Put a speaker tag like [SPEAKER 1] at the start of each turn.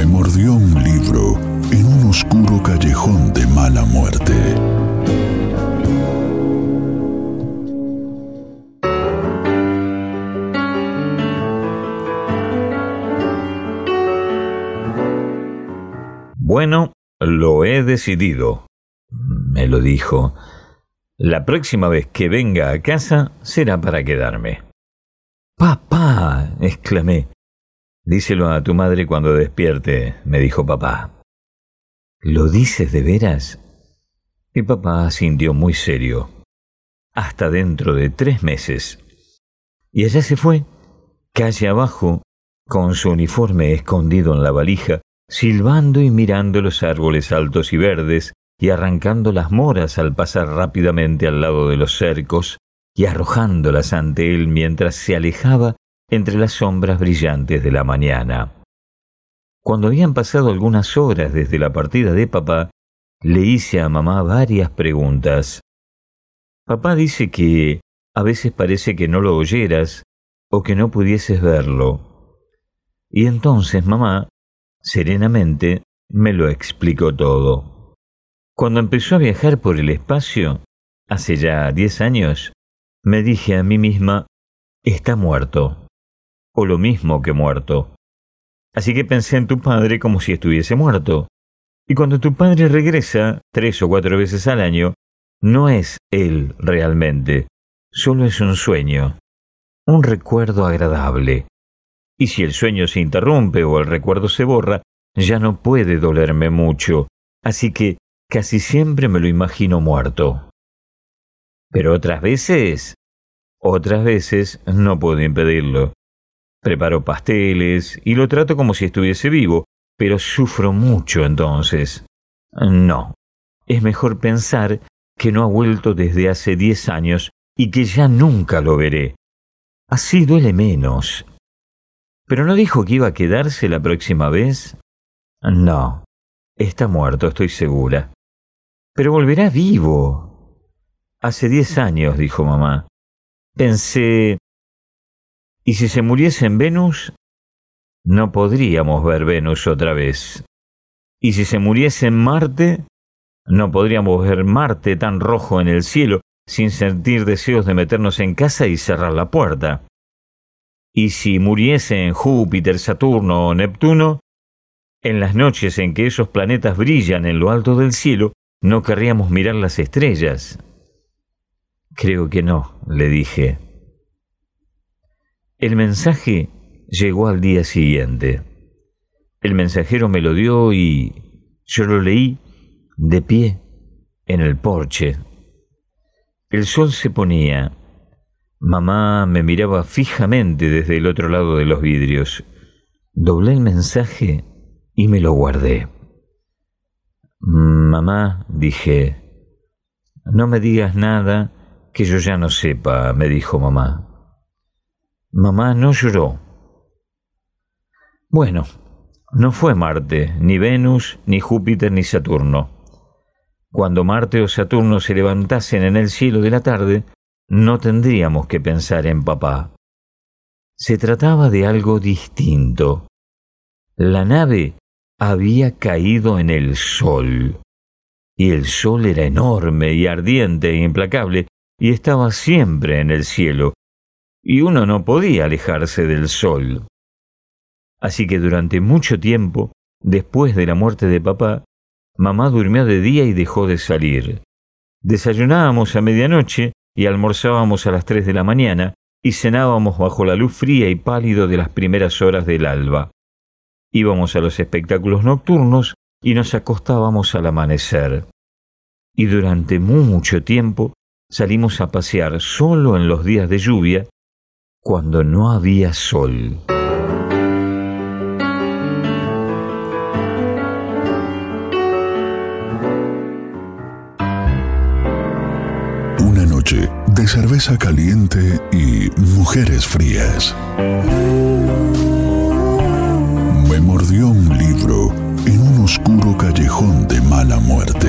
[SPEAKER 1] Me mordió un libro en un oscuro callejón de mala muerte.
[SPEAKER 2] Bueno, lo he decidido, me lo dijo. La próxima vez que venga a casa será para quedarme. Papá, exclamé. Díselo a tu madre cuando despierte, me dijo papá. ¿Lo dices de veras? Y papá sintió muy serio. Hasta dentro de tres meses. Y allá se fue, calle abajo, con su uniforme escondido en la valija, silbando y mirando los árboles altos y verdes, y arrancando las moras al pasar rápidamente al lado de los cercos, y arrojándolas ante él mientras se alejaba entre las sombras brillantes de la mañana. Cuando habían pasado algunas horas desde la partida de papá, le hice a mamá varias preguntas. Papá dice que a veces parece que no lo oyeras o que no pudieses verlo. Y entonces mamá, serenamente, me lo explicó todo. Cuando empezó a viajar por el espacio, hace ya diez años, me dije a mí misma, está muerto o lo mismo que muerto. Así que pensé en tu padre como si estuviese muerto. Y cuando tu padre regresa, tres o cuatro veces al año, no es él realmente, solo es un sueño, un recuerdo agradable. Y si el sueño se interrumpe o el recuerdo se borra, ya no puede dolerme mucho, así que casi siempre me lo imagino muerto. Pero otras veces, otras veces no puedo impedirlo. Preparo pasteles y lo trato como si estuviese vivo, pero sufro mucho entonces. No, es mejor pensar que no ha vuelto desde hace diez años y que ya nunca lo veré. Así duele menos. ¿Pero no dijo que iba a quedarse la próxima vez? No, está muerto, estoy segura. Pero volverá vivo. Hace diez años, dijo mamá. Pensé, ¿Y si se muriese en Venus? No podríamos ver Venus otra vez. ¿Y si se muriese en Marte? No podríamos ver Marte tan rojo en el cielo sin sentir deseos de meternos en casa y cerrar la puerta. ¿Y si muriese en Júpiter, Saturno o Neptuno? En las noches en que esos planetas brillan en lo alto del cielo, no querríamos mirar las estrellas. Creo que no, le dije. El mensaje llegó al día siguiente. El mensajero me lo dio y yo lo leí de pie en el porche. El sol se ponía. Mamá me miraba fijamente desde el otro lado de los vidrios. Doblé el mensaje y me lo guardé. Mamá, dije, no me digas nada que yo ya no sepa, me dijo mamá. Mamá no lloró. Bueno, no fue Marte, ni Venus, ni Júpiter, ni Saturno. Cuando Marte o Saturno se levantasen en el cielo de la tarde, no tendríamos que pensar en papá. Se trataba de algo distinto. La nave había caído en el sol. Y el sol era enorme y ardiente e implacable, y estaba siempre en el cielo, y uno no podía alejarse del sol. Así que durante mucho tiempo, después de la muerte de papá, mamá durmió de día y dejó de salir. Desayunábamos a medianoche y almorzábamos a las tres de la mañana y cenábamos bajo la luz fría y pálido de las primeras horas del alba. Íbamos a los espectáculos nocturnos y nos acostábamos al amanecer. Y durante mucho tiempo salimos a pasear solo en los días de lluvia cuando no había sol.
[SPEAKER 1] Una noche de cerveza caliente y mujeres frías. Me mordió un libro en un oscuro callejón de mala muerte.